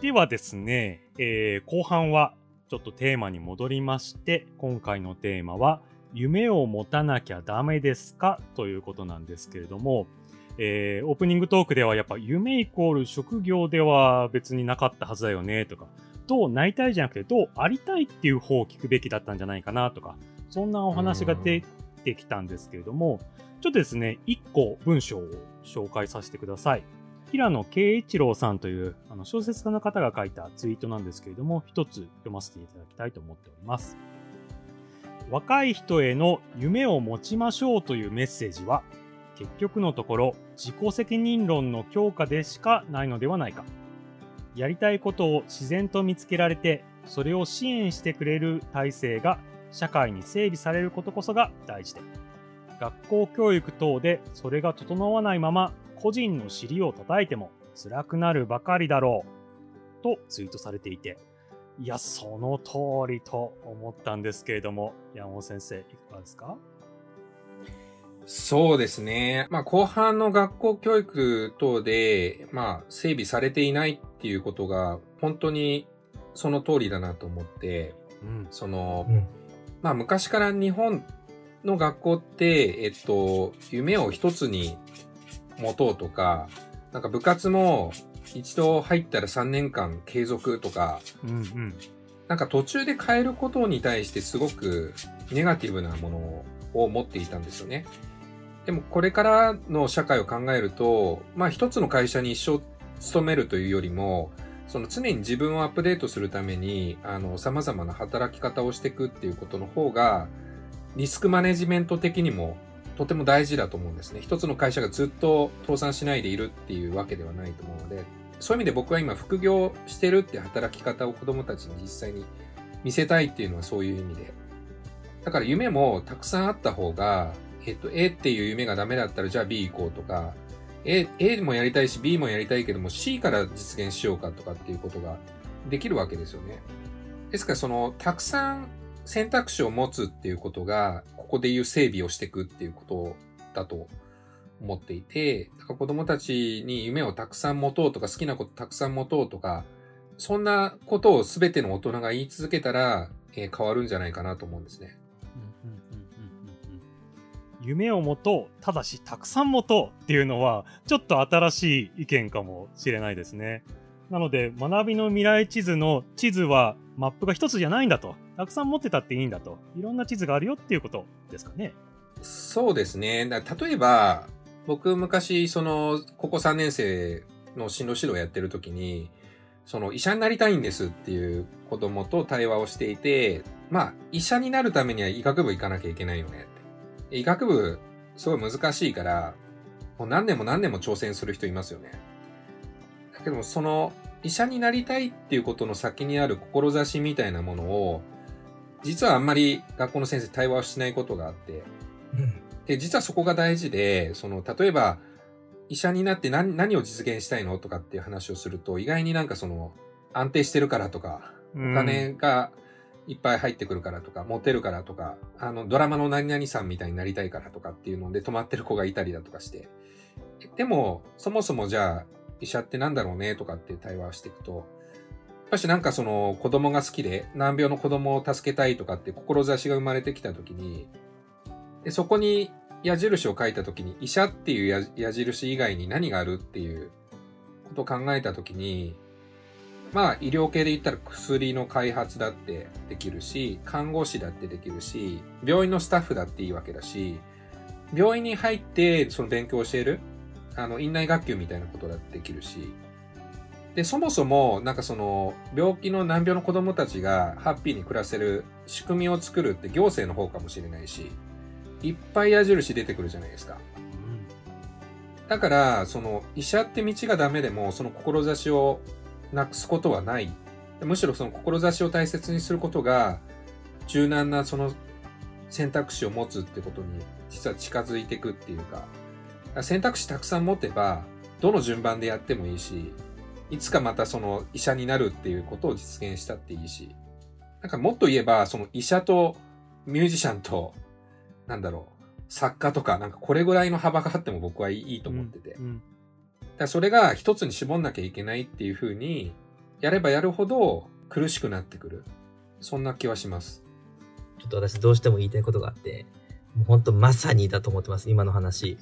ではですね、えー、後半はちょっとテーマに戻りまして今回のテーマは夢を持たなきゃダメですか？ということなんですけれども、えー、オープニングトークではやっぱ夢イコール職業では別になかったはずだよねとかどうなりたいじゃなくてどうありたいっていう方を聞くべきだったんじゃないかなとかそんなお話が出てきたんですけれどもちょっとですね1個文章を紹介させてください。平野慶一郎さんというあの小説家の方が書いたツイートなんですけれども、一つ読ませていただきたいと思っております。若い人への夢を持ちましょうというメッセージは、結局のところ自己責任論の強化でしかないのではないか。やりたいことを自然と見つけられて、それを支援してくれる体制が社会に整備されることこそが大事で、学校教育等でそれが整わないまま個人の尻を叩いても辛くなるばかりだろう。とツイートされていて、いや、その通りと思ったんですけれども、山本先生、いかがですか？そうですね。まあ、後半の学校教育等で、まあ、整備されていないっていうことが、本当にその通りだなと思って、うん、その、うん、まあ、昔から日本の学校って、えっと、夢を一つに持とうとか、なんか部活も一度入ったら3年間継続とか、うんうん、なんか途中で変えることに対してすごくネガティブなものを持っていたんですよね。でもこれからの社会を考えると、まあ一つの会社に一生勤めるというよりも、その常に自分をアップデートするために、あの、様々な働き方をしていくっていうことの方が、リスクマネジメント的にもとても大事だと思うんですね。一つの会社がずっと倒産しないでいるっていうわけではないと思うので、そういう意味で僕は今副業してるって働き方を子供たちに実際に見せたいっていうのはそういう意味で。だから夢もたくさんあった方が、えっと、A っていう夢がダメだったらじゃあ B 行こうとか、A, A もやりたいし B もやりたいけども C から実現しようかとかっていうことができるわけですよね。ですからその、たくさん選択肢を持つっていうことが、こでいう整備をしていくっていうことだと思っていて、だから子供たちに夢をたくさん持とうとか好きなことたくさん持とうとか、そんなことを全ての大人が言い続けたら、えー、変わるんじゃないかなと思うんですね。夢を持とう、ただしたくさん持とうっていうのは、ちょっと新しい意見かもしれないですね。なので、学びの未来地図の地図はマップが一つじゃないんだと。たくさん持ってたっていいんだと。いろんな地図があるよっていうことですかね。そうですね。だ例えば、僕昔、その、高校3年生の進路指導をやってる時に、その医者になりたいんですっていう子供と対話をしていて、まあ、医者になるためには医学部行かなきゃいけないよねって。医学部、すごい難しいから、もう何年も何年も挑戦する人いますよね。だけども、その、医者になりたいっていうことの先にある志みたいなものを、実はあんまり学校の先生対話をしないことがあって、で、実はそこが大事で、その、例えば、医者になって何何を実現したいのとかっていう話をすると、意外になんかその、安定してるからとか、お金がいっぱい入ってくるからとか、モテるからとか、あの、ドラマの何々さんみたいになりたいからとかっていうので止まってる子がいたりだとかして。でも、そもそもじゃあ、医者ってなんだろうねとかって対話をしていくと、やっぱしなんかその子供が好きで難病の子供を助けたいとかって志が生まれてきた時に、でそこに矢印を書いた時に医者っていう矢印以外に何があるっていうことを考えた時に、まあ医療系で言ったら薬の開発だってできるし、看護師だってできるし、病院のスタッフだっていいわけだし、病院に入ってその勉強を教えるあの、院内学級みたいなことだってできるし、で、そもそも、なんかその、病気の難病の子供たちがハッピーに暮らせる仕組みを作るって行政の方かもしれないし、いっぱい矢印出てくるじゃないですか。だから、その、医者って道がダメでも、その志をなくすことはない。むしろその志を大切にすることが、柔軟なその選択肢を持つってことに、実は近づいていくっていうか、選択肢たくさん持てば、どの順番でやってもいいし、いつかまたその医者になるっていうことを実現したっていいし、なんかもっと言えば、その医者とミュージシャンと、なんだろう、作家とか、なんかこれぐらいの幅があっても僕はいいと思ってて。うんうん、だそれが一つに絞んなきゃいけないっていうふうに、やればやるほど苦しくなってくる。そんな気はします。ちょっと私どうしても言いたいことがあって、もう本当まさにだと思ってます、今の話。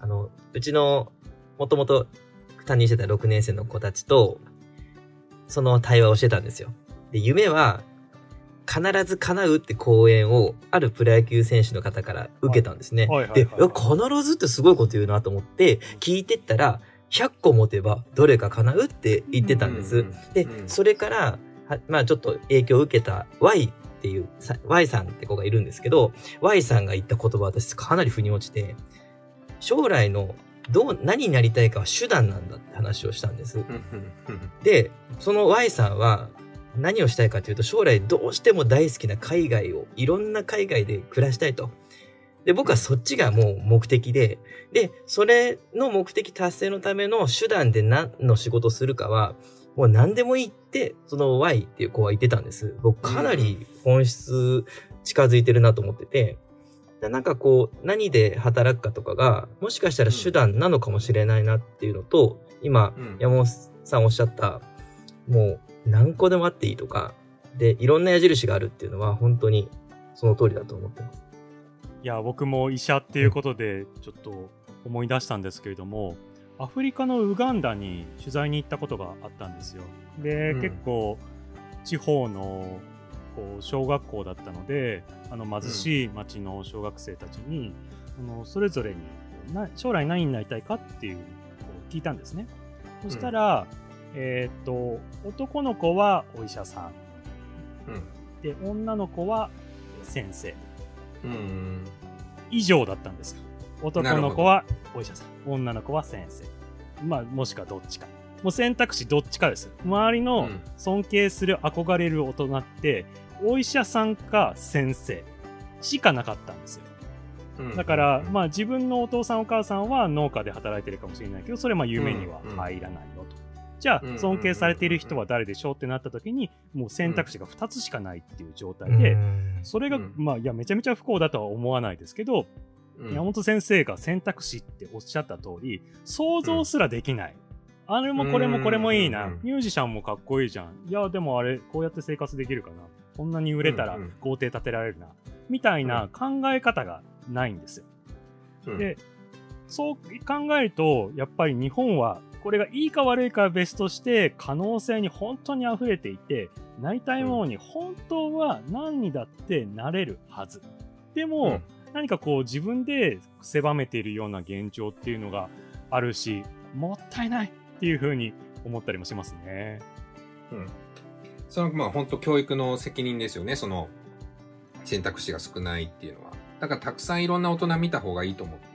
あの、うちの、もともと担任してた6年生の子たちと、その対話をしてたんですよ。で、夢は、必ず叶うって講演を、あるプロ野球選手の方から受けたんですね。で、必ずってすごいこと言うなと思って、聞いてったら、100個持てばどれか叶うって言ってたんです。うんで、うんそれから、はまあちょっと影響を受けた Y っていう、さ Y さんって子がいるんですけど、Y さんが言った言葉私かなり腑に落ちて、将来のどう、何になりたいかは手段なんだって話をしたんです。で、その Y さんは何をしたいかというと、将来どうしても大好きな海外を、いろんな海外で暮らしたいと。で、僕はそっちがもう目的で、で、それの目的達成のための手段で何の仕事をするかは、もう何でもいいって、その Y っていう子は言ってたんです。僕かなり本質近づいてるなと思ってて、でなんかこう、何で働くかとかが、もしかしたら手段なのかもしれないなっていうのと、今、うん山本さんおっしゃった、もう何個でもあっていいとか、で、いろんな矢印があるっていうのは本当にその通りだと思ってます。いや僕も医者っていうことでちょっと思い出したんですけれどもアフリカのウガンダに取材に行ったことがあったんですよ。で、うん。結構地方のこう小学校だったのであの貧しい町の小学生たちに、あのそれぞれにな将来何になりたいかっていうこう聞いたんですね。そしたら、えーっと男の子はお医者さん。うん。で女の子は先生。うん。以上だったんですよ。男の子はお医者さん、女の子は先生。まあ、もしくはどっちか。もう選択肢どっちかです。周りうのん。尊敬する、憧れる大人って、お医者さんか先生しかなかったんですよ。うん。だから、うん。まあ自分のお父さんお母さんは農家で働いてるかもしれないけど、それはまあ夢には入らないよと。じゃうん。あ、尊敬されている人は誰でしょうってなった時に、もう選択肢が2つしかないっていう状態で、それが、うん。まあ、いや、めちゃめちゃ不幸だとは思わないですけど、うん山本先生が選択肢っておっしゃった通り、想像すらできない。あれもこれもこれもいいなうん。ミュージシャンもかっこいいじゃん。いや、でもあれ、こうやって生活できるかな。こんなに売れたらうんうん豪邸建てられるな。みたいな考え方がないんですよ。うんで、そう考えると、やっぱり日本は、これがいいか悪いかは別として、可能性に本当に溢れていて、なりたいものに本当は何にだってなれるはず。でも、うん何かこう自分で狭めているような現状っていうのがあるし、もったいないっていうふうに思ったりもしますね。うんその、まあ本当教育の責任ですよね、その選択肢が少ないっていうのは。だからたくさんいろんな大人見た方がいいと思って。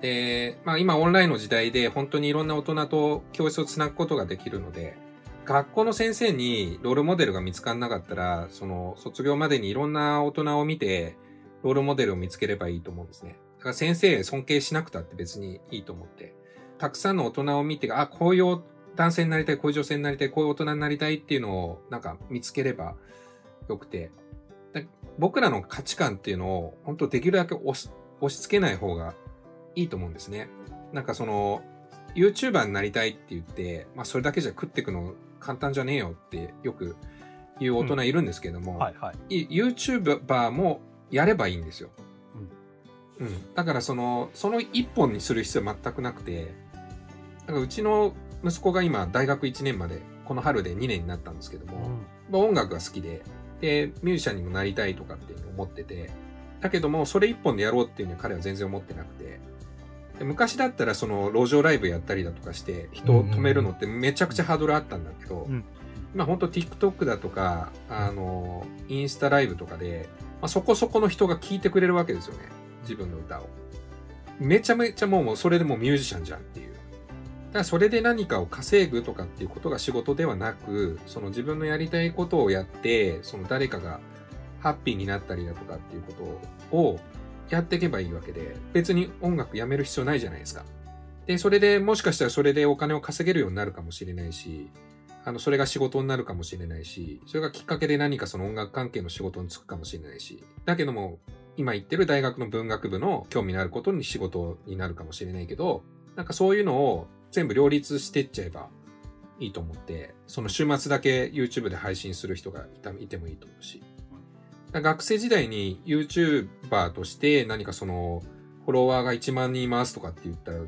で、まあ今オンラインの時代で本当にいろんな大人と教室をつなぐことができるので、学校の先生にロールモデルが見つからなかったら、その卒業までにいろんな大人を見て、ロールモデルを見つければいいと思うんですね。だから先生尊敬しなくたって別にいいと思って。たくさんの大人を見て、あ、こういう男性になりたい、こういう女性になりたい、こういう大人になりたいっていうのをなんか見つければよくて。だ僕らの価値観っていうのを本当できるだけ押し押し付けない方がいいと思うんですね。なんかその、YouTuber になりたいって言って、まあそれだけじゃ食っていくの簡単じゃねえよってよく言う大人いるんですけども、はいはい。い YouTuber もやればいいんですよ。うん。だからその、その一本にする必要は全くなくて、だからうちの息子が今大学1年まで、この春で2年になったんですけども、まあ、音楽が好きで、で、ミュージシャンにもなりたいとかっていうのを思ってて、だけども、それ一本でやろうっていうのは彼は全然思ってなくて、で昔だったらその路上ライブやったりだとかして人を止めるのってめちゃくちゃハードルあったんだけど、うん今ほんと TikTok だとか、あの、インスタライブとかで、まあ、そこそこの人が聞いてくれるわけですよね。自分の歌を。めちゃめちゃもうそれでもミュージシャンじゃんっていう。だからそれで何かを稼ぐとかっていうことが仕事ではなく、その自分のやりたいことをやって、その誰かがハッピーになったりだとかっていうことをやっていけばいいわけで、別に音楽やめる必要ないじゃないですか。で、それでもしかしたらそれでお金を稼げるようになるかもしれないし、あの、それが仕事になるかもしれないし、それがきっかけで何かその音楽関係の仕事に就くかもしれないし、だけども、今言ってる大学の文学部の興味のあることに仕事になるかもしれないけど、なんかそういうのを全部両立してっちゃえば、いいと思って、その週末だけ YouTube で配信する人がいたいてもいいと思うし。学生時代に YouTuber として何かその、フォロワーが1万人いますとかって言ったら、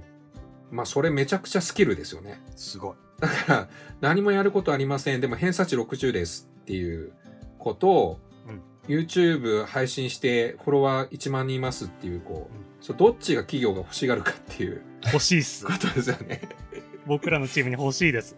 まあそれめちゃくちゃスキルですよね。すごい。だから、何もやることありません。でも偏差値60ですっていうことを、うん YouTube 配信してフォロワー1万人いますっていう、こう、うんそうどっちが企業が欲しがるかっていう欲しいっすこ。とですよね。僕らのチームに欲しいです。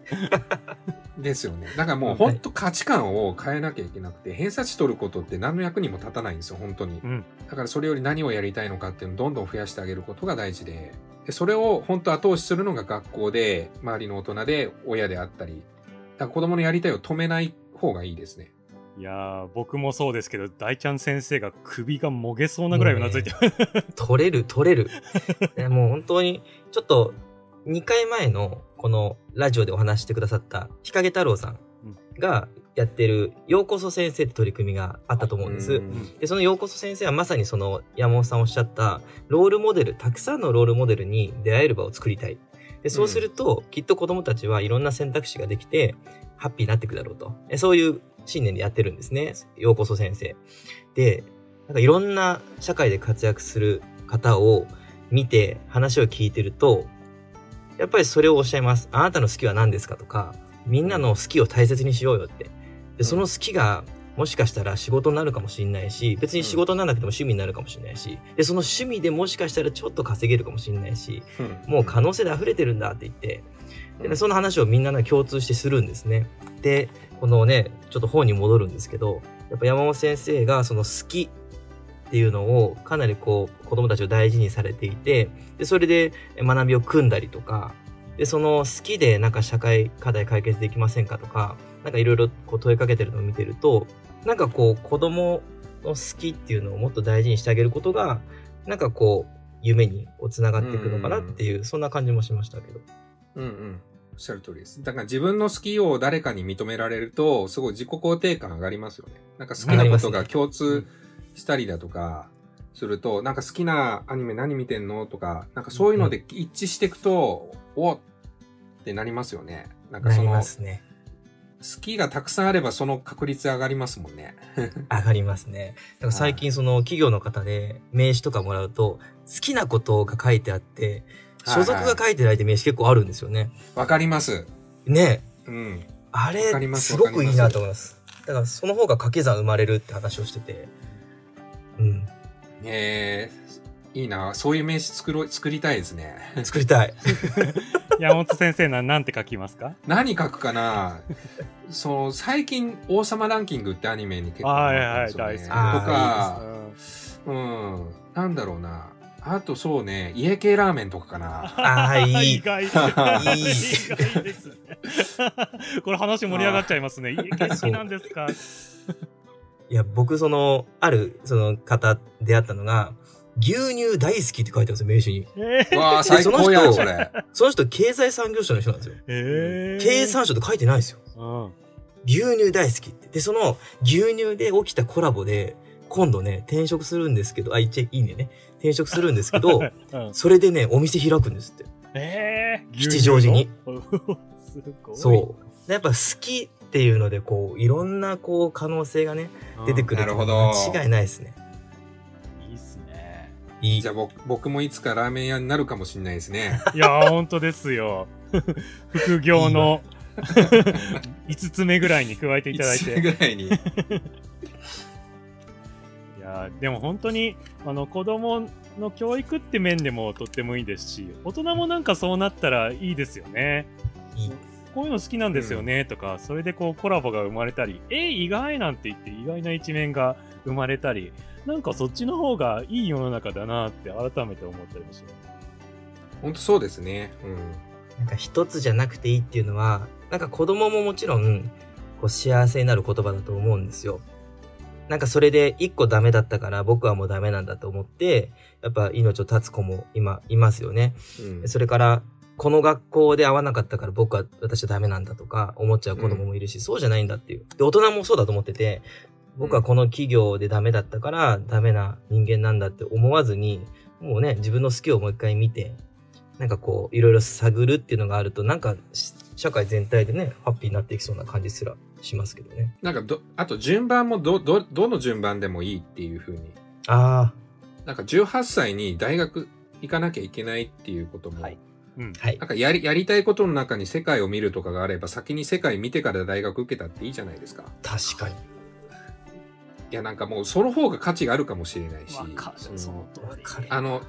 ですよね。だからもう本当価値観を変えなきゃいけなくて、偏差値取ることって何の役にも立たないんですよ、本当に。うん。だからそれより何をやりたいのかっていうのをどんどん増やしてあげることが大事で、でそれを本当後押しするのが学校で、周りの大人で、親であったり、だから子供のやりたいを止めない方がいいですね。いやー、僕もそうですけど、大ちゃん先生が首がもげそうなぐらいうなずいてます。取れる、取れる。でもう本当に、ちょっと、2回前の、このラジオでお話してくださった、日陰太郎さんがやってる、ようこそ先生って取り組みがあったと思うんです。んで、そのようこそ先生はまさにその山本さんおっしゃった、ロールモデル、たくさんのロールモデルに出会える場を作りたい。で、そうすると、きっと子供たちはいろんな選択肢ができて、ハッピーになっていくだろうと。えそういう信念でやってるんですね。ようこそ先生。で、なんかいろんな社会で活躍する方を見て話を聞いてると、やっぱりそれをおっしゃいます。あなたの好きは何ですかとか、みんなの好きを大切にしようよって。で、その好きがもしかしたら仕事になるかもしれないし、別に仕事にならなくても趣味になるかもしれないし、で、その趣味でもしかしたらちょっと稼げるかもしれないし、もう可能性で溢れてるんだって言って、でねその話をみんなが共通してするんですね。で、このね、ちょっと本に戻るんですけど、やっぱ山本先生がその好きっていうのをかなりこう子供たちを大事にされていて、で、それで学びを組んだりとか、で、その好きでなんか社会課題解決できませんかとか、なんかいろいろこう問いかけてるのを見てると、なんかこう子供の好きっていうのをもっと大事にしてあげることが、なんかこう夢にこう繋がっていくのかなっていう、そんな感じもしましたけど。うんうん。おっしゃる通りです。だから自分の好きを誰かに認められると、すごい自己肯定感上がりますよね。なんか好きなことが共通したりだとか、すると、なんか好きなアニメ何見てんの？とか、なんかそういうので一致していくと、おってなりますよね。なんかその、好ますね。きがたくさんあればその確率上がりますもんね。上がりますね。だから最近その企業の方で名刺とかもらうと、好きなことが書いてあって、所属が書いてないって名刺結構あるんですよね。わかります。ねうん。あれ、ますすごくいいなと思います。だからその方が掛け算生まれるって話をしてて。うん。えー、いいな。そういう名刺作ろう、作りたいですね。作りたい。山本先生な、なんて書きますか？何書くかな？そう、最近、王様ランキングってアニメに結構はいハマはい、ったんですよね大好き。あとか、うん、なんだろうな。あとそうね、家系ラーメンとかかな。ああ、いい。意外。いい意外ですね。これ話盛り上がっちゃいますね。家系好きなんですか？いや、僕その、ある、その方出会ったのが、牛乳大好きって書いてあるんですよ、名刺に。えー、わあ、最高やん、その人それ。その人、経済産業省の人なんですよ。えー、経産省って書いてないですよ。うん。牛乳大好きって。で、その牛乳で起きたコラボで、今度ね、転職するんですけど、あ、言っちゃいいねね。転職するんですけど、うん、それでね、お店開くんですって。えー、吉祥寺に。そう。でやっぱ好きっていうので、こう、いろんな、こう、可能性がね、うん。出てくるなるほど間違いないですね。いいじゃ。あ僕僕もいつかラーメン屋になるかもしれないですね。いやー、ほんとですよ。副業の5 つ目ぐらいに加えていただいつて。ぐらいに。いやーでも本当にあの子供の教育って面でもとってもいいですし大人もなんかそうなったらいいですよねいい。こういうの好きなんですよねとか、それでこうコラボが生まれたりえ意外なんて言って意外な一面が生まれたりなんかそっちの方がいい世の中だなって改めて思ったりもします本当そうですね。うん。なんか一つじゃなくていいっていうのは、なんか子供ももちろん、こう幸せになる言葉だと思うんですよ。なんかそれで一個ダメだったから僕はもうダメなんだと思って、やっぱ命を絶つ子も今いますよね。うんそれから、この学校で合わなかったから僕は私はダメなんだとか思っちゃう子供もいるし、そうじゃないんだっていう。で、大人もそうだと思ってて、僕はこの企業でダメだったからダメな人間なんだって思わずに、もうね、自分の好きをもう一回見て、なんかこう、いろいろ探るっていうのがあると、なんかし社会全体でね、ハッピーになっていきそうな感じすらしますけどね。なんかど、あと順番もど、ど、どの順番でもいいっていう風に。あなんか18歳に大学行かなきゃいけないっていうことも、はいうんあ、はいなん。かやり、やりたいことの中に世界を見るとかがあれば、先に世界見てから大学受けたっていいじゃないですか。確かに。いや、なんかもうその方が価値があるかもしれないし。あの、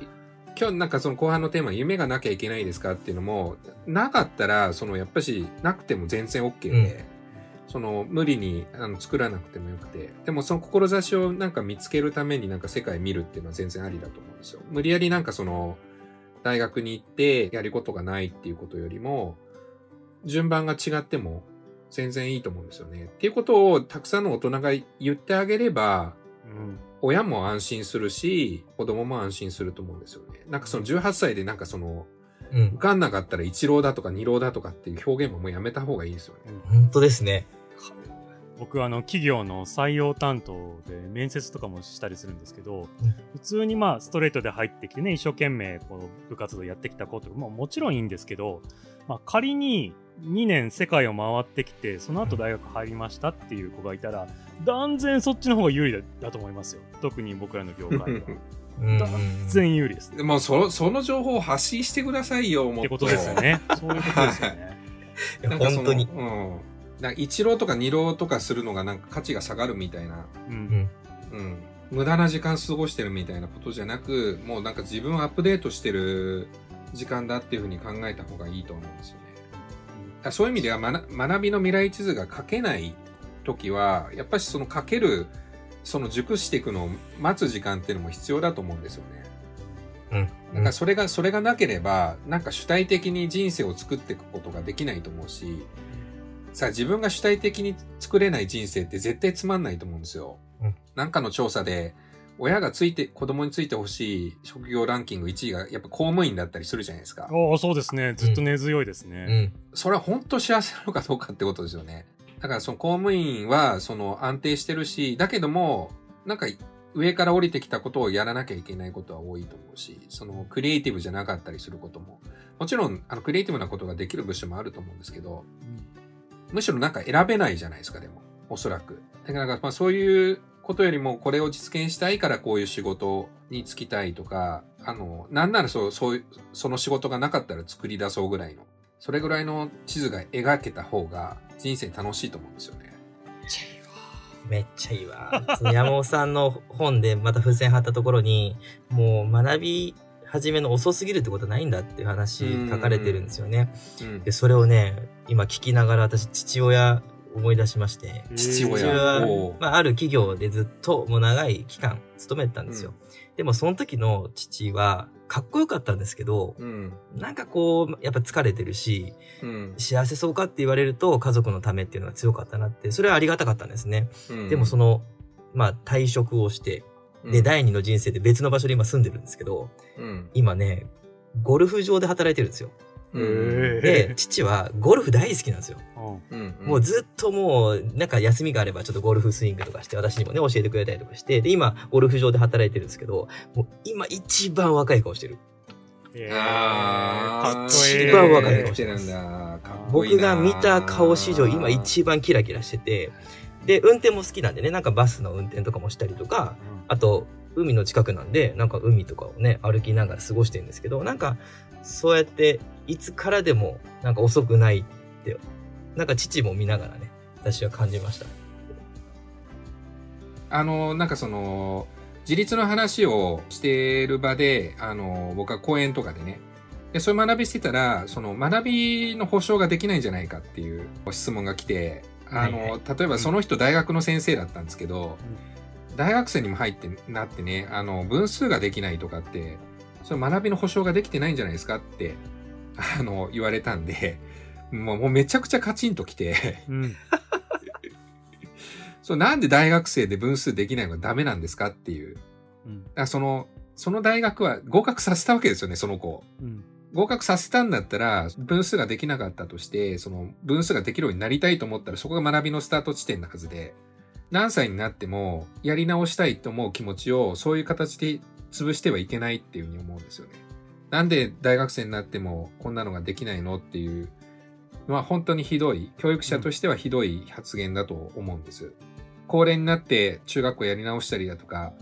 今日なんかその後半のテーマ、夢がなきゃいけないですかっていうのも、なかったら、そのやっぱし、なくても全然 OK で、その無理にあの作らなくてもよくて、でもその志をなんか見つけるためになんか世界見るっていうのは全然ありだと思うんですよ。無理やりなんかその、大学に行ってやることがないっていうことよりも、順番が違っても全然いいと思うんですよね。っていうことをたくさんの大人が言ってあげれば、うん親も安心するし、子供も安心すると思うんですよね。なんかその18歳でなんかその、うん受。かんなかったら一浪だとか二浪だとかっていう表現ももうやめた方がいいですよね。本当ですね。僕あの企業の採用担当で面接とかもしたりするんですけど、うん普通にまあストレートで入ってきてね一生懸命こう部活動やってきた子とか、まあ、もちろんいいんですけど、まあ、仮に2年世界を回ってきてその後大学入りましたっていう子がいたら断然そっちの方が有利だだと思いますよ特に僕らの業界はうん断然有利です、でもそ、その情報を発信してくださいよ、もってことですよ。ねそういうことですよね なんかその本当に。うん。なんか一浪とか二浪とかするのがなんか価値が下がるみたいな、ううんん。うん。無駄な時間過ごしてるみたいなことじゃなく、もうなんか自分をアップデートしてる時間だっていうふうに考えた方がいいと思うんですよね。そういう意味では学学びの未来地図が書けない時は、やっぱりその書ける、その熟していくのを待つ時間っていうのも必要だと思うんですよね。うん。なんかそれが、それがなければ、なんか主体的に人生を作っていくことができないと思うし、さあ自分が主体的に作れない人生って絶対つまんないと思うんですよ。うんなんかの調査で、親がついて、子供についてほしい職業ランキング1位がやっぱ公務員だったりするじゃないですか。おーそうですねずっと根強いですうね、ん。それは本当幸せなのかどうかってことですよね。だからその公務員はその安定してるし、だけども、なんか上から降りてきたことをやらなきゃいけないことは多いと思うし、そのクリエイティブじゃなかったりすることも、もちろんあのクリエイティブなことができる部署もあると思うんですけど、むしろなんか選べないじゃないですか、でも。おそらく。だからなんかまあそういうことよりもこれを実現したいからこういう仕事に就きたいとか、あの、なんならそう、そういう、その仕事がなかったら作り出そうぐらいの、それぐらいの地図が描けた方が人生楽しいと思うんですよね。めっちゃいいわ。山本さんの本でまた付箋貼ったところに、もう学び始めの遅すぎるってことはないんだっていう話書かれてるんですよね。うんで、。それをね、今聞きながら私父親思い出しまして、父父親親。はまあ、ある企業でずっともう長い期間勤めてたんですよ。でもその時の父はかっこよかったんですけど、うん。なんかこう、やっぱ疲れてるし、うん。幸せそうかって言われると家族のためっていうのが強かったなって、それはありがたかったんですね。うんでもその、まあ退職をして、で、第二の人生で別の場所で今住んでるんですけど、うん。今ね、ゴルフ場で働いてるんですよ。で、父はゴルフ大好きなんですよ。うんうん。もうずっともう、なんか休みがあればちょっとゴルフスイングとかして、私にもね、教えてくれたりとかして、で、今、ゴルフ場で働いてるんですけど、もう今一番若い顔してる。えーあ一番若い来てるんだ。僕が見た顔史上今一番キラキラしてて、で、運転も好きなんでね、なんかバスの運転とかもしたりとか、あと、海の近くなんで、なんか海とかをね、歩きながら過ごしてるんですけど、なんか、そうやって、いつからでも、なんか遅くないって、なんか父も見ながらね、私は感じました。あの、なんかその、自立の話をしてる場で、あの、僕は講演とかでね、で、そういう学びしてたら、その学びの保証ができないんじゃないかっていう質問が来て、あの、はいは例えばその人大学の先生だったんですけど、大学生にも入ってなってね、あの、分数ができないとかって、その学びの保証ができてないんじゃないですかって、あの、言われたんで、もうめちゃくちゃカチンときて、うん そう、なんで大学生で分数できないのがダメなんですかっていう。うんその、その大学は合格させたわけですよね、その子を。うん合格させたんだったら、分数ができなかったとして、その分数ができるようになりたいと思ったら、そこが学びのスタート地点なはずで、何歳になっても、やり直したいと思う気持ちを、そういう形で潰してはいけないっていうふうに思うんですよね。なんで大学生になっても、こんなのができないのっていうまあ本当にひどい、教育者としてはひどい発言だと思うんです。高齢になって中学校やり直したりだとか、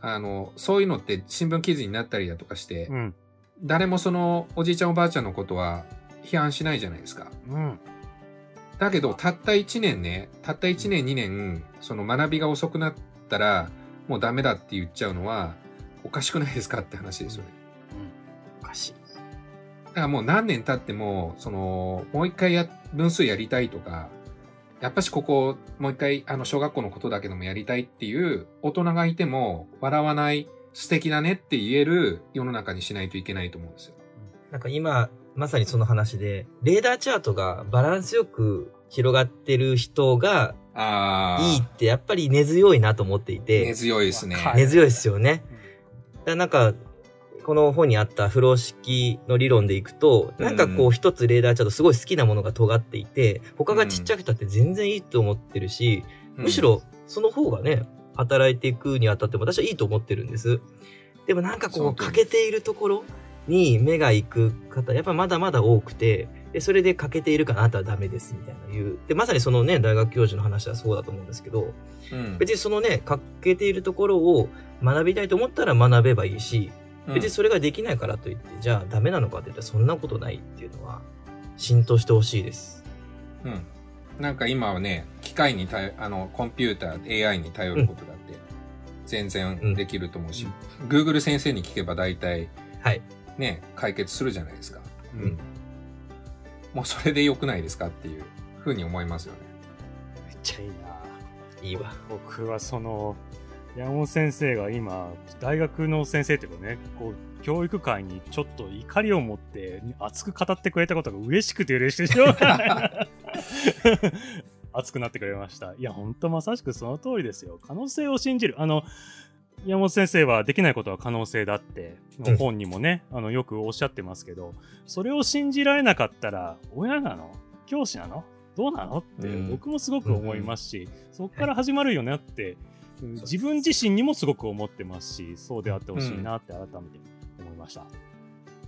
あの、そういうのって新聞記事になったりだとかして、うん。誰もそのおじいちゃんおばあちゃんのことは批判しないじゃないですか。うん。だけど、たった1年ね、たった1年2年、その学びが遅くなったら、もうダメだって言っちゃうのは、おかしくないですかって話ですよね。だからもう何年経っても、その、もう一回や、分数やりたいとか、やっぱしここ、もう一回、あの、小学校のことだけどもやりたいっていう大人がいても、笑わない、素敵だねって言える世の中にしないといけないと思うんですよ。なんか今、まさにその話で、レーダーチャートがバランスよく広がってる人がああ。いいってやっぱり根強いなと思っていて、根強いですね。はい根強いですよね。だなんか、この本にあった風呂敷の理論でいくと、なんかこう一つレーダーチャートすごい好きなものが尖っていて、他がちっちゃくたって全然いいと思ってるし、うん。むし、ろその方がね、働いていくにあたっても私はいいと思ってるんです。でもなんかこう欠けているところに目が行く方、やっぱまだまだ多くて、でそれで欠けているからあなたはダメですみたいな言う。で、まさにそのね、大学教授の話はそうだと思うんですけど、うん。別にそのね、欠けているところを学びたいと思ったら学べばいいし、別にそれができないからといって、じゃあダメなのかって言ったらそんなことないっていうのは浸透してほしいです。うん。なんか今はね、機械に頼あの、コンピューター、AI に頼ることだって、全然できると思うし、Google 先生に聞けば大体、はい。ね、解決するじゃないですか。うんうん。もうそれで良くないですかっていうふうに思いますよね。めっちゃいいな。いいわ。僕はその山本先生が今大学の先生というかねこう教育界にちょっと怒りを持って熱く語ってくれたことが嬉しくて嬉しくてしょうがない。熱くなってくれました。いや本当まさしくその通りですよ。可能性を信じる。あの山本先生はできないことは可能性だってうん。本にもね、あのよくおっしゃってますけどそれを信じられなかったら親なの？教師なの？どうなの？ってうん。僕もすごく思いますし、そこから始まるよねって、うん自分自身にもすごく思ってますしそうであってほしいなって改めて思いました。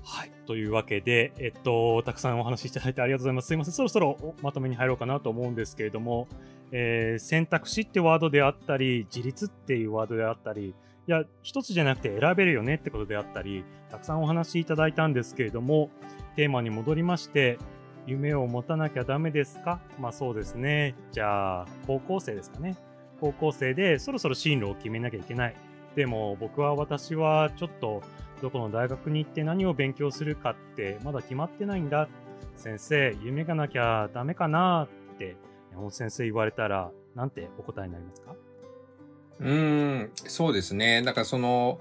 はい。というわけで、えっと、たくさんお話しいただいてありがとうございます。すいません。そろそろおまとめに入ろうかなと思うんですけれども、えー選択肢ってワードであったり、自立っていうワードであったり、いや、一つじゃなくて選べるよねってことであったり、たくさんお話しいただいたんですけれども、テーマに戻りまして、夢を持たなきゃダメですか？まあそうですね。じゃあ、高校生ですかね。高校生でそろそろ進路を決めなきゃいけない。でも僕は私はちょっとどこの大学に行って何を勉強するかってまだ決まってないんだ。先生、夢がなきゃダメかなって山本先生言われたら、なんてお答えになりますか？うーん、そうですね。なんかその、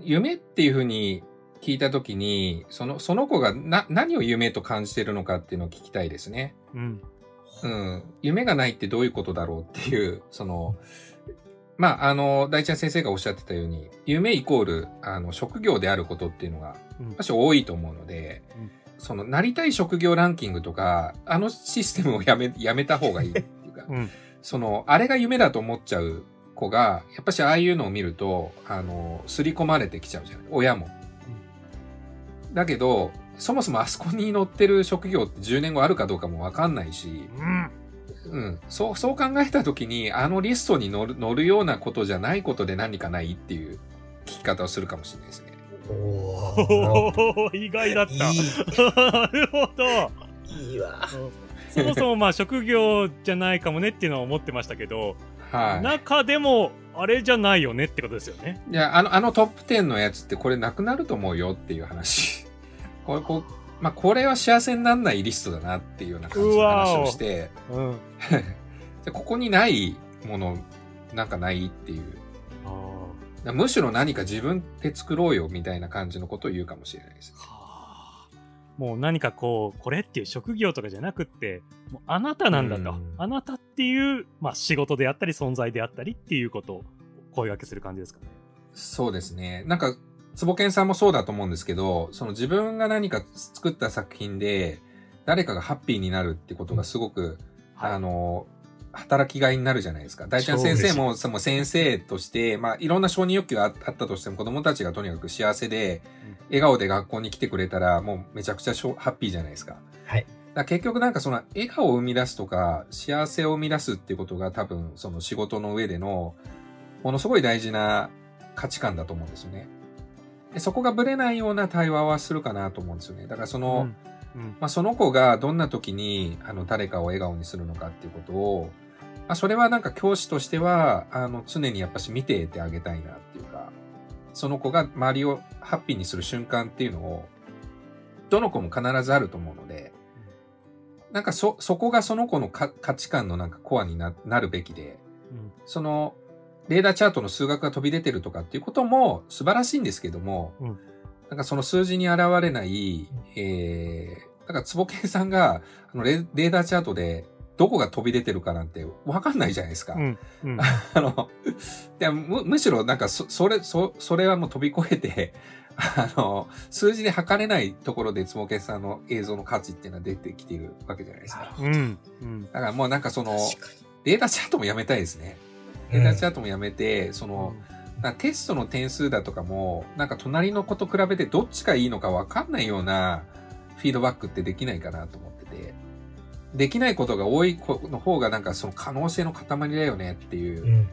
夢っていうふうに聞いたときに、その、その子がな、何を夢と感じてるのかっていうのを聞きたいですね。うん。うん。夢がないってどういうことだろうっていう、その、まあ、あの、大ちゃん先生がおっしゃってたように、夢イコール、あの、職業であることっていうのが、うん私多いと思うので、うんその、なりたい職業ランキングとか、あのシステムをやめ、やめた方がいいっていうか、うん。その、あれが夢だと思っちゃう子が、やっぱしああいうのを見ると、あの、刷り込まれてきちゃうじゃない親も。だけど、そもそもあそこに載ってる職業って10年後あるかどうかもわかんないし、うん。うん。そう、そう考えたときに、あのリストに載る、載るようなことじゃないことで何かないっていう聞き方をするかもしれないですね。おお意外だった。いなるほど。い、いいわ。そもそもまあ職業じゃないかもねっていうのは思ってましたけど、はい。中でもあれじゃないよねってことですよね。いや、あの、あのトップ10のやつってこれなくなると思うよっていう話。これ、こう、まあ、これは幸せにならないリストだなっていうような感じの話をして、うん。じゃあここにないもの、なんかないっていう。あむしろ何か自分で作ろうよみたいな感じのことを言うかもしれないです。ーはあもう何かこう、これっていう職業とかじゃなくって、もうあなたなんだと。うんあなたっていう、まあ仕事であったり存在であったりっていうことを声掛けする感じですかね。そうですね。なんか、坪健さんもそうだと思うんですけど、その自分が何か作った作品で、誰かがハッピーになるってことがすごく、はいあの、働きがいになるじゃないですか。大ちゃん先生も、その先生として、まあ、いろんな承認欲求がああったとしても、子供たちがとにかく幸せで、笑顔で学校に来てくれたら、もうめちゃくちゃハッピーじゃないですか。はい。だ結局なんかその笑顔を生み出すとか幸せを生み出すっていうことが多分その仕事の上でのものすごい大事な価値観だと思うんですよね。でそこがぶれないような対話はするかなと思うんですよね。だからその、うん。うん。まあ、その子がどんな時にあの誰かを笑顔にするのかっていうことを、まあ、それはなんか教師としてはあの常にやっぱし見ててあげたいなっていうか、その子が周りをハッピーにする瞬間っていうのを、どの子も必ずあると思うので、なんかそ、そこがその子のか価値観のなんかコアにななるべきで、うん。その、レーダーチャートの数学が飛び出てるとかっていうことも素晴らしいんですけども、うんなんかその数字に現れない、えー、だから坪健さんがあのレレーダーチャートでどこが飛び出てるかなんてわかんないじゃないですか。うんうん あの、いやむ、むしろなんかそ、それ、そ、それはもう飛び越えて、あの、数字で測れないところで坪健さんの映像の価値っていうのは出てきているわけじゃないですか。うんうんだからもうなんかその、確かレーダーチャートもやめたいですね。に。レーダーチャートもやめて、その、テストの点数だとかも、なんか隣の子と比べてどっちがいいのかわかんないようなフィードバックってできないかなと思ってて、できないことが多い子の方がなんかその可能性の塊だよねっていううん。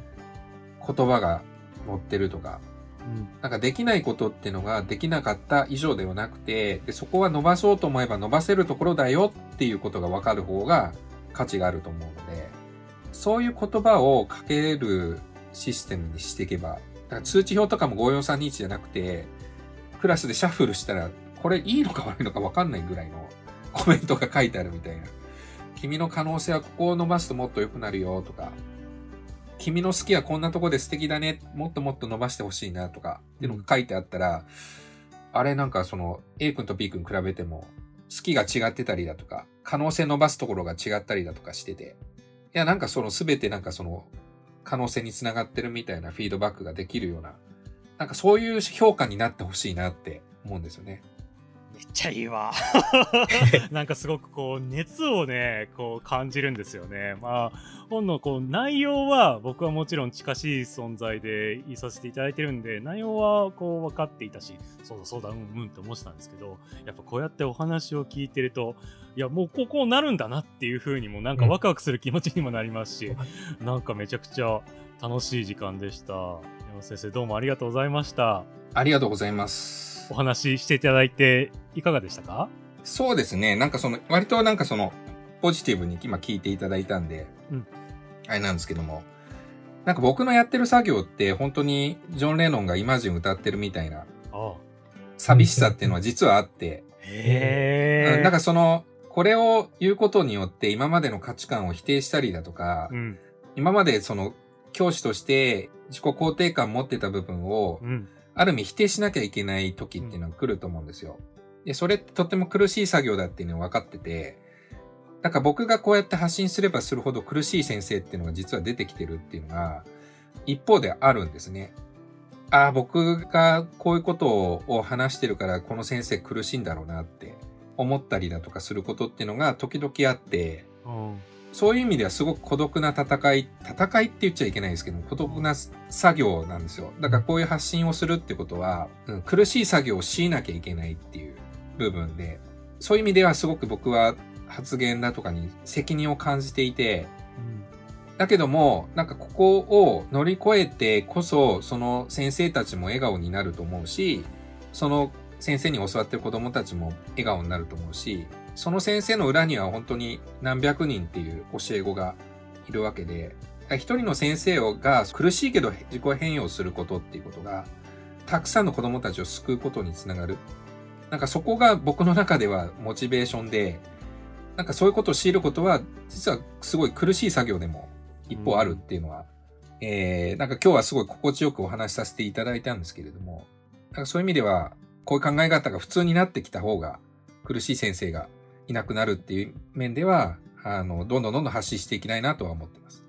言葉が載ってるとか、うん。なんかできないことっていうのができなかった以上ではなくて、でそこは伸ばそうと思えば伸ばせるところだよっていうことがわかる方が価値があると思うので、そういう言葉をかけるシステムにしていけば、だから通知表とかも54321じゃなくて、クラスでシャッフルしたら、これいいのか悪いのかわかんないぐらいの コメントが書いてあるみたいな。君の可能性はここを伸ばすともっと良くなるよとか、君の好きはこんなとこで素敵だね、もっともっと伸ばしてほしいなとか、っていうのが書いてあったら、あれなんかその A 君と B 君比べても、好きが違ってたりだとか、可能性伸ばすところが違ったりだとかしてて、いやなんかその全てなんかその可能性につながってるみたいなフィードバックができるような、なんかそういう評価になってほしいなって思うんですよね。めっちゃいいわ。なんかすごくこう熱をね、こう感じるんですよね。まあ、本のこう内容は僕はもちろん近しい存在で言いさせていただいてるんで、内容はこう分かっていたし、そうだそうだ、うんうんって思ってたんですけど、やっぱこうやってお話を聞いてると、いやもうこうなるんだなっていう風にもなんかワクワクする気持ちにもなりますし、なんかめちゃくちゃ楽しい時間でした。山本先生どうもありがとうございました。ありがとうございますお。話ししていただいていかがでしたか？そうですね。なんかその、割となんかその、ポジティブに今聞いていただいたんで、うんあれなんですけども、なんか僕のやってる作業って本当にジョン・レノンがイマジン歌ってるみたいなあ寂しさっていうのは実はあって、へえ。うんだからその、これを言うことによって今までの価値観を否定したりだとか、うん、今までその教師として自己肯定感持ってた部分を、うん、ある意味否定しなきゃいけない時っていうのが来ると思うんですよ。で、それってとっても苦しい作業だっていうのは分かってて、なんか僕がこうやって発信すればするほど苦しい先生っていうのが実は出てきてるっていうのが、一方であるんですね。ああ、僕がこういうことを話してるからこの先生苦しいんだろうなって思ったりだとかすることっていうのが時々あって、うん、そういう意味ではすごく孤独な戦い、戦いって言っちゃいけないですけど、孤独な作業なんですよ。だからこういう発信をするってことは、苦しい作業をしなきゃいけないっていう部分で、そういう意味ではすごく僕は発言だとかに責任を感じていて、だけども、なんかここを乗り越えてこそ、その先生たちも笑顔になると思うし、その先生に教わってる子供たちも笑顔になると思うし、その先生の裏には本当に何百人っていう教え子がいるわけで、一人の先生が苦しいけど自己変容することっていうことが、たくさんの子供たちを救うことにつながる。なんかそこが僕の中ではモチベーションで、なんかそういうことを強いることは、実はすごい苦しい作業でも一方あるっていうのは、えー、なんか今日はすごい心地よくお話しさせていただいたんですけれども、なんかそういう意味では、こういう考え方が普通になってきた方が、苦しい先生がいなくなるっていう面では、あの、どんどんどんどん発信していきたいなとは思ってます。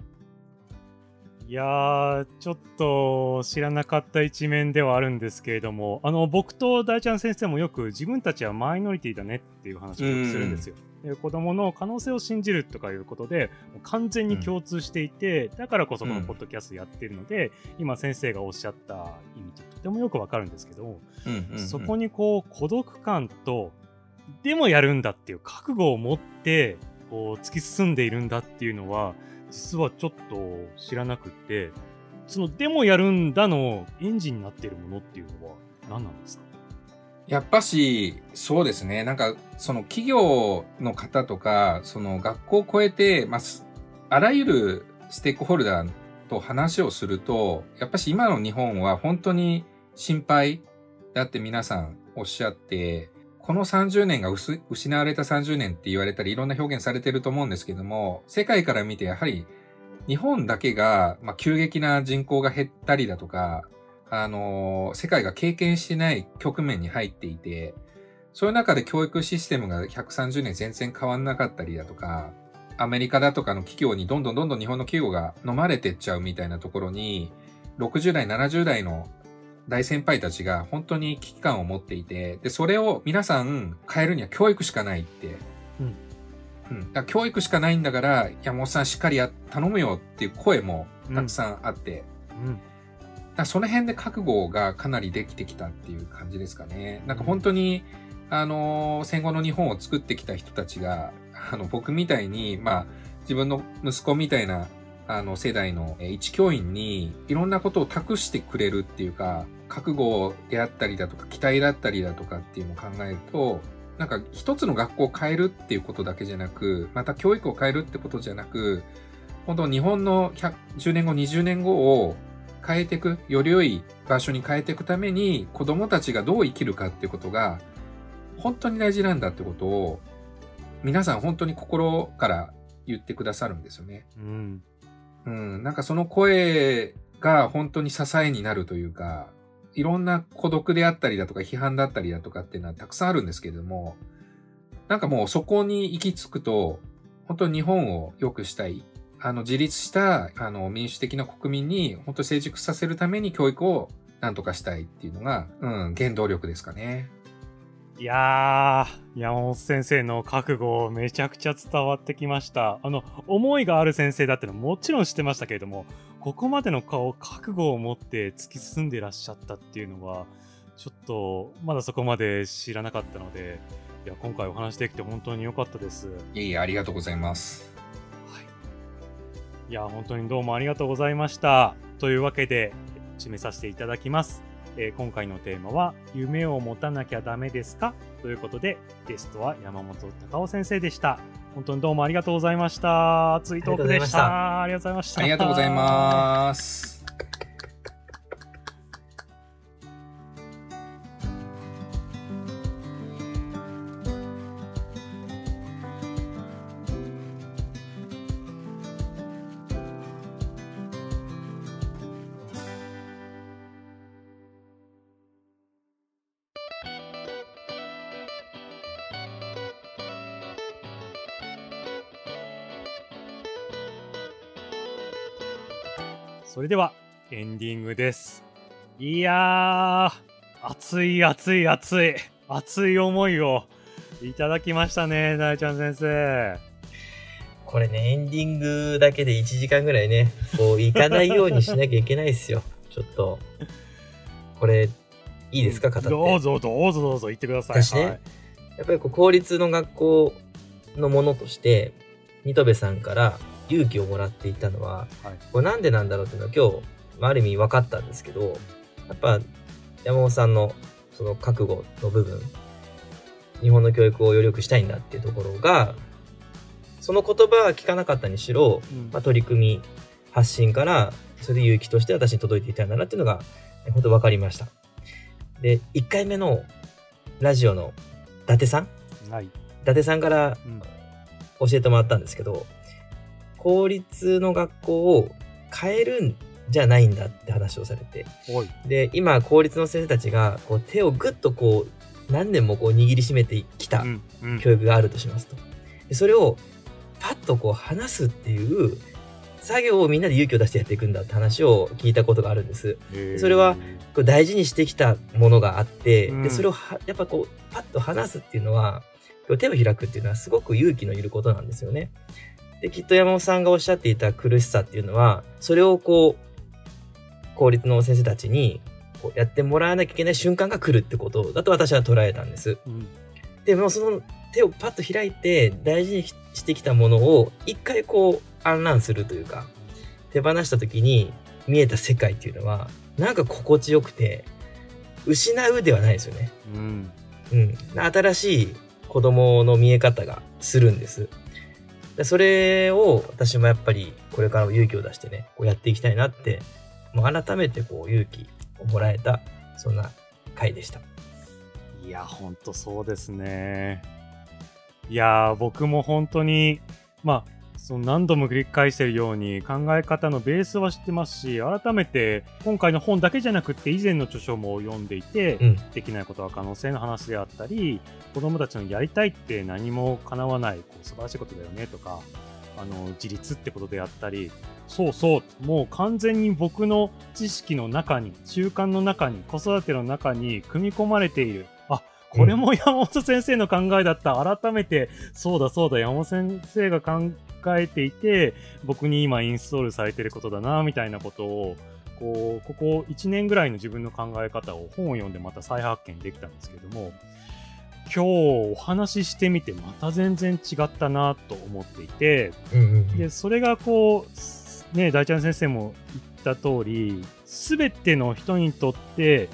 いやー、ちょっと知らなかった一面ではあるんですけれども、あの、僕と大ちゃん先生もよく自分たちはマイノリティだねっていう話をよくするんですよ。で子供の可能性を信じるとかいうことで、完全に共通していて、だからこそこのポッドキャストやってるので、今先生がおっしゃった意味ってとてもよくわかるんですけど、うんうんうんそこにこう孤独感とでもやるんだっていう覚悟を持って、こう、突き進んでいるんだっていうのは、実はちょっと知らなくて、その、でもやるんだのエンジンになっているものっていうのは何なんですか？やっぱし、そうですね。なんか、その企業の方とか、その学校を超えて、まあ、あらゆるステークホルダーと話をすると、やっぱし今の日本は本当に心配だって皆さんおっしゃって、この30年が失われた30年って言われたりいろんな表現されてると思うんですけども、世界から見てやはり日本だけが、まあ、急激な人口が減ったりだとか、あの世界が経験してない局面に入っていて、そういう中で教育システムが130年全然変わんなかったりだとか、アメリカだとかの企業にどんどんどんどん日本の企業が飲まれてっちゃうみたいなところに、60代、70代の大先輩たちが本当に危機感を持っていて、で、それを皆さん変えるには教育しかないって。うんうん。だ教育しかないんだから、山本さんしっかりや、頼むよっていう声もたくさんあって、うん。だからその辺で覚悟がかなりできてきたっていう感じですかね。なんか本当に、あのー戦後の日本を作ってきた人たちが、あの、僕みたいに、まあ、自分の息子みたいな、あの、世代の一教員に、いろんなことを託してくれるっていうか、覚悟であったりだとか、期待だったりだとかっていうのを考えると、なんか一つの学校を変えるっていうことだけじゃなく、また教育を変えるってことじゃなく、本当日本の10年後、20年後を変えていく、より良い場所に変えていくために、子供たちがどう生きるかっていうことが、本当に大事なんだってことを、皆さん本当に心から言ってくださるんですよね。うん。うん、なんかその声が本当に支えになるというか、いろんな孤独であったりだとか批判だったりだとかっていうのはたくさんあるんですけれども、なんかもうそこに行き着くと、本当に日本を良くしたい。あの、自立した、あの、民主的な国民に本当成熟させるために教育をなんとかしたいっていうのが、うん、原動力ですかね。いやー、山本先生の覚悟めちゃくちゃ伝わってきました。あの、思いがある先生だってのはもちろん知ってましたけれども、ここまでの顔、覚悟を持って突き進んでいらっしゃったっていうのは、ちょっと、まだそこまで知らなかったので、いや、今回お話できて本当に良かったです。いえいえ、ありがとうございます。いや、本当にどうもありがとうございました。というわけで、締めさせていただきます。えー今回のテーマは、夢を持たなきゃダメですか？ということで、ゲストは山本隆夫先生でした。本当にどうもありがとうございました。熱いトークでした。ありがとうございました。ありがとうございます。れでは、エンディングです。いやー、熱い熱い熱い、熱い思いをいただきましたね、大ちゃん先生。これね、エンディングだけで1時間ぐらいね、こう、行かないようにしなきゃいけないですよ。ちょっと。これ、いいですか、語って。どうぞどうぞどうぞ言ってください。私ねはいやっぱりこう公立の学校のものとして、ニトベさんから勇気をもらっていたのは、はいこれなんでなんだろうっていうのは今日、まあ、ある意味分かったんですけど、やっぱ山本さんのその覚悟の部分、日本の教育をより良くしたいんだっていうところが、その言葉は聞かなかったにしろ、うんまあ、取り組み、発信から、それで勇気として私に届いていたんだなっていうのが、え本当分かりました。で、1回目のラジオの伊達さん？はい。伊達さんからうん教えてもらったんですけど、公立の学校を変えるんじゃないんだって話をされて。で、今、公立の先生たちが、こう、手をぐっとこう、何年もこう握りしめてきた教育があるとしますと。でそれを、パッとこう、話すっていう、作業をみんなで勇気を出してやっていくんだって話を聞いたことがあるんです。それはこう大事にしてきたものがあって、うんでそれをはやっぱこうパッと話すっていうのは手を開くっていうのはすごく勇気のいることなんですよね。できっと山本さんがおっしゃっていた苦しさっていうのはそれをこう公立の先生たちにこうやってもらわなきゃいけない瞬間が来るってことだと私は捉えたんです。うんでもその手をパッと開いて大事にしてきたものを一回こうアンランするというか手放した時に見えた世界っていうのはなんか心地よくて失うではないですよね。うん。うん。新しい子供の見え方がするんです。でそれを私もやっぱりこれからも勇気を出してね、こうやっていきたいなって、もう改めてこう勇気をもらえた、そんな回でした。いや、ほんとそうですね。いやー、僕も本当に、まあ、その何度も繰り返しているように考え方のベースは知ってますし、改めて今回の本だけじゃなくって以前の著書も読んでいて、うん。できないことは可能性の話であったり、子供たちのやりたいって何も叶わない、素晴らしいことだよねとか、あの、自立ってことであったり、そうそう、もう完全に僕の知識の中に、習慣の中に、子育ての中に組み込まれている。あ、これも山本先生の考えだった。改めて、そうだそうだ、山本先生が考えていて、僕に今インストールされてることだな、みたいなことを、こう、ここ1年ぐらいの自分の考え方を本を読んでまた再発見できたんですけども、今日お話ししてみてまた全然違ったなと思っていて、うんうんうん。で、それがこう、ね、大ちゃん先生も言った通り、すべての人にとって、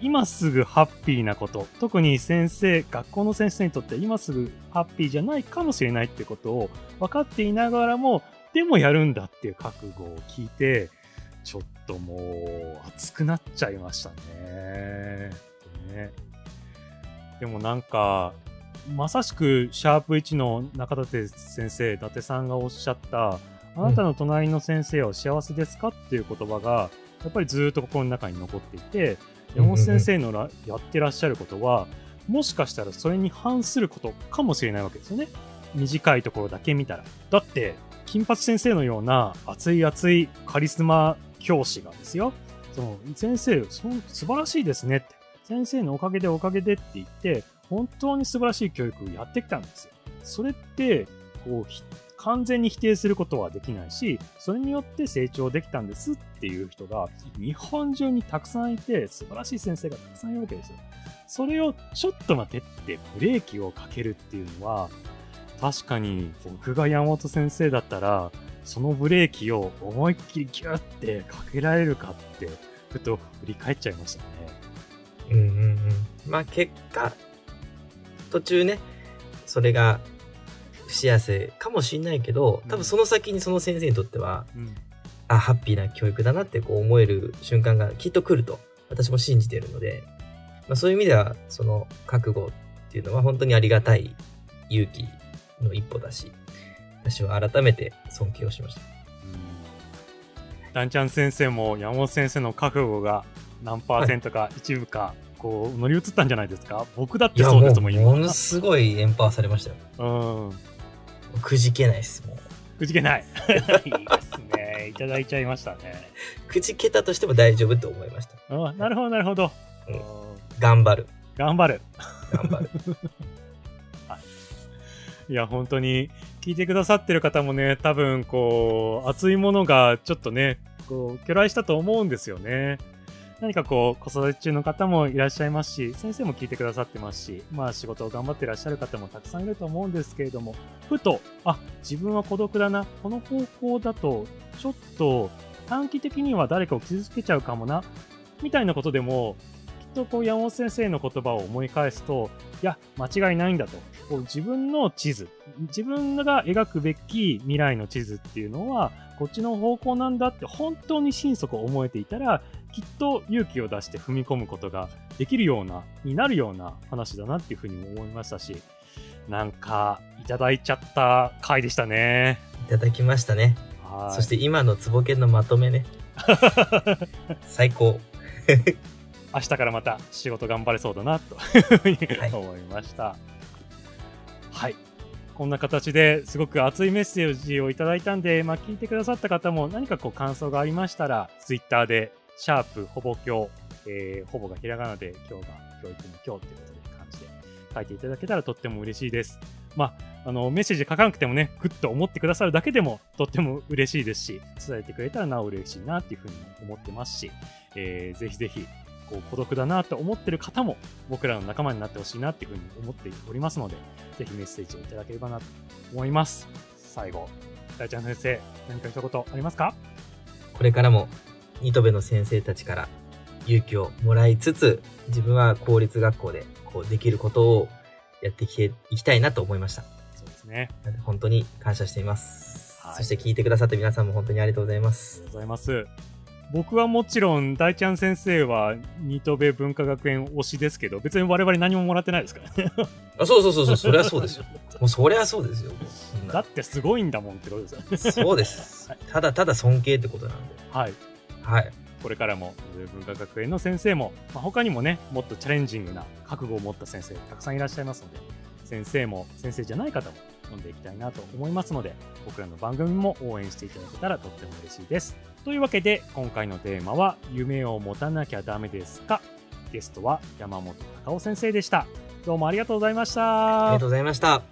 今すぐハッピーなこと、特に先生、学校の先生にとって今すぐハッピーじゃないかもしれないってことを分かっていながらも、でもやるんだっていう覚悟を聞いて、ちょっともう熱くなっちゃいましたね。ねでもなんか、まさしくシャープ1の中立先生、伊達さんがおっしゃった、あなたの隣の先生は幸せですか？っていう言葉が、やっぱりずっと心の中に残っていて、山本先生のらやってらっしゃることは、もしかしたらそれに反することかもしれないわけですよね。短いところだけ見たら。だって、金八先生のような熱い熱いカリスマ教師がですよ、その先生そ素晴らしいですねって、先生のおかげでおかげでって言って、本当に素晴らしい教育をやってきたんですよ。それって、こう、完全に否定することはできないし、それによって成長できたんですっていう人が日本中にたくさんいて、素晴らしい先生がたくさんいるわけですよ。それをちょっと待てってブレーキをかけるっていうのは、確かに僕が山本先生だったら、そのブレーキを思いっきりギュッてかけられるかって、ふと振り返っちゃいましたね。うんうんうん。まあ結果、途中ね、それが不幸せかもしんないけど、多分その先にその先生にとっては、うん。あ、ハッピーな教育だなってこう思える瞬間がきっと来ると、私も信じているので、まあそういう意味では、その覚悟っていうのは本当にありがたい勇気の一歩だし、私は改めて尊敬をしました。ダンちゃん先生も山本先生の覚悟が何パーセントか一部か、こう乗り移ったんじゃないですか？僕だってそうですもん、ものすごいエンパワーされましたよ。うん。くじけないです、もう。くじけない。いいですね。いただいちゃいましたね。くじけたとしても大丈夫と思いました。うん、なるほど、なるほど。うんうん頑張る。頑張る。頑張る。いや、本当に、聞いてくださってる方もね、多分、こう、熱いものがちょっとね、こう、巨来したと思うんですよね。何かこう、子育て中の方もいらっしゃいますし、先生も聞いてくださってますし、まあ仕事を頑張ってらっしゃる方もたくさんいると思うんですけれども、ふと、あ、自分は孤独だな、この方向だと、ちょっと短期的には誰かを傷つけちゃうかもな、みたいなことでも、とこう山本先生の言葉を思い返すと、いや、間違いないんだと。こう自分の地図、自分が描くべき未来の地図っていうのは、こっちの方向なんだって本当に心底思えていたら、きっと勇気を出して踏み込むことができるような、になるような話だなっていうふうにも思いましたし、なんか、いただいちゃった回でしたね。いただきましたね。はい。そして今のツボケンのまとめね。最高。明日からまた仕事頑張れそうだなというふうに思いました。はい。こんな形ですごく熱いメッセージをいただいたんで、まあ、聞いてくださった方も何かこう感想がありましたら、ツイッターで、シャープほぼ今日、えーほぼがひらがなで、今日が教育の今日ということで感じで書いていただけたらとっても嬉しいです。まあ、あの、メッセージ書かなくてもね、グッと思ってくださるだけでもとっても嬉しいですし、伝えてくれたらなお嬉しいなっていうふうに思ってますし、えーぜひぜひこう孤独だなと思ってる方も僕らの仲間になってほしいなっていうふうに思っておりますので、ぜひメッセージをいただければなと思います。最後、大ちゃん先生、何か一言ありますか？これからも、ニトベの先生たちから勇気をもらいつつ、自分は公立学校でこうできることをやっていきたいなと思いました。そうですね。本当に感謝しています。はいそして聞いてくださった皆さんも本当にありがとうございまあすり。がとうございます。僕はもちろん、大ちゃん先生は、ニトベ文化学園推しですけど、別に我々何ももらってないですからね。あそうそうそうそう、それはそうですよ。もうそりゃそうですよ。だってすごいんだもんってことですよ。そうです。ただただ尊敬ってことなんで。はい。はい。これからも文化学園の先生も、まあ、他にもねもっとチャレンジングな覚悟を持った先生たくさんいらっしゃいますので先生も先生じゃない方も読んでいきたいなと思いますので僕らの番組も応援していただけたらとっても嬉しいですというわけで今回のテーマは「夢を持たなきゃダメですか?」ゲストは山本隆夫先生でしたどうもありがとうございましたありがとうございました。